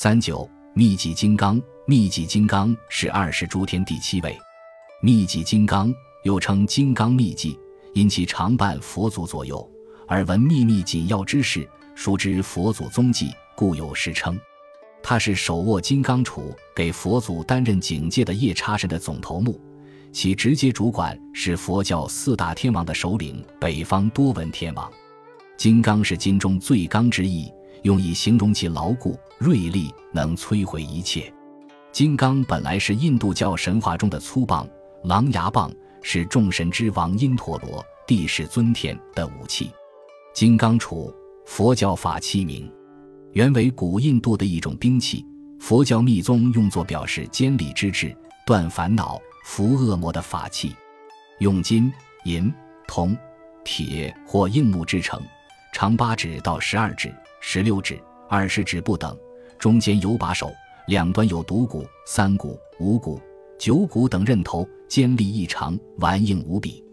三九密集金刚，密集金刚是二十诸天第七位。密集金刚又称金刚密集，因其常伴佛祖左右，而闻秘密紧要之事，熟知佛祖踪迹，故有时称。他是手握金刚杵给佛祖担任警戒的夜叉神的总头目，其直接主管是佛教四大天王的首领北方多闻天王。金刚是金中最刚之意。用以形容其牢固、锐利，能摧毁一切。金刚本来是印度教神话中的粗棒、狼牙棒，是众神之王因陀罗、地势尊天的武器。金刚杵，佛教法器名，原为古印度的一种兵器。佛教密宗用作表示坚理之志、断烦恼、伏恶魔的法器，用金、银、铜、铁或硬木制成，长八指到十二指。十六指、二十指不等，中间有把手，两端有独骨、三骨、五骨、九骨等刃头，尖利异常，顽硬无比。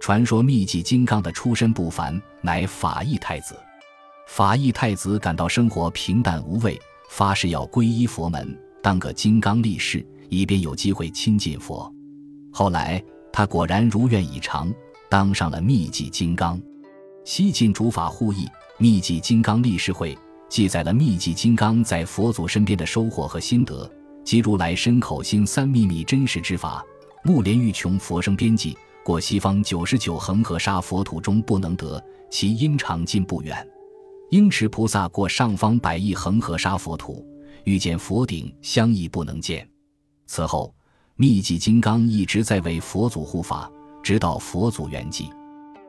传说秘籍金刚的出身不凡，乃法义太子。法义太子感到生活平淡无味，发誓要皈依佛门，当个金刚力士，以便有机会亲近佛。后来他果然如愿以偿，当上了秘籍金刚。西晋主法护译。秘籍金刚力士会记载了秘籍金刚在佛祖身边的收获和心得，即如来身口心三秘密真实之法。木莲欲穷佛生边际，过西方九十九恒河沙佛土中不能得，其因长近不远。应持菩萨过上方百亿恒河沙佛土，遇见佛顶相异不能见。此后，秘籍金刚一直在为佛祖护法，直到佛祖圆寂。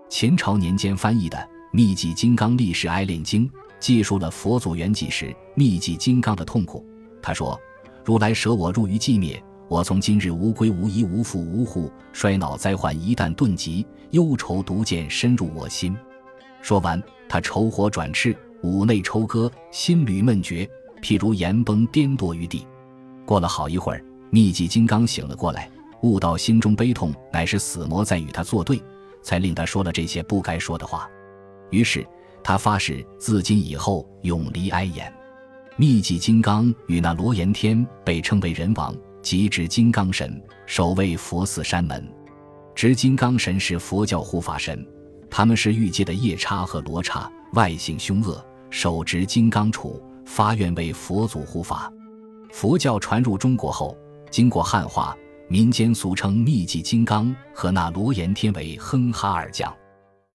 秦朝年间翻译的。秘籍金刚力士哀炼经记述了佛祖圆寂时秘籍金刚的痛苦。他说：“如来舍我入于寂灭，我从今日无归无依无父无户，衰老灾患一旦顿及，忧愁毒箭深入我心。”说完，他愁火转炽，五内抽割，心履闷绝，譬如岩崩颠堕于地。过了好一会儿，秘籍金刚醒了过来，悟到心中悲痛乃是死魔在与他作对，才令他说了这些不该说的话。于是他发誓，自今以后永离哀言。密集金刚与那罗延天被称为人王，即指金刚神，守卫佛寺山门。执金刚神是佛教护法神，他们是欲界的夜叉和罗刹，外形凶恶，手执金刚杵，发愿为佛祖护法。佛教传入中国后，经过汉化，民间俗称密集金刚和那罗延天为哼哈二将。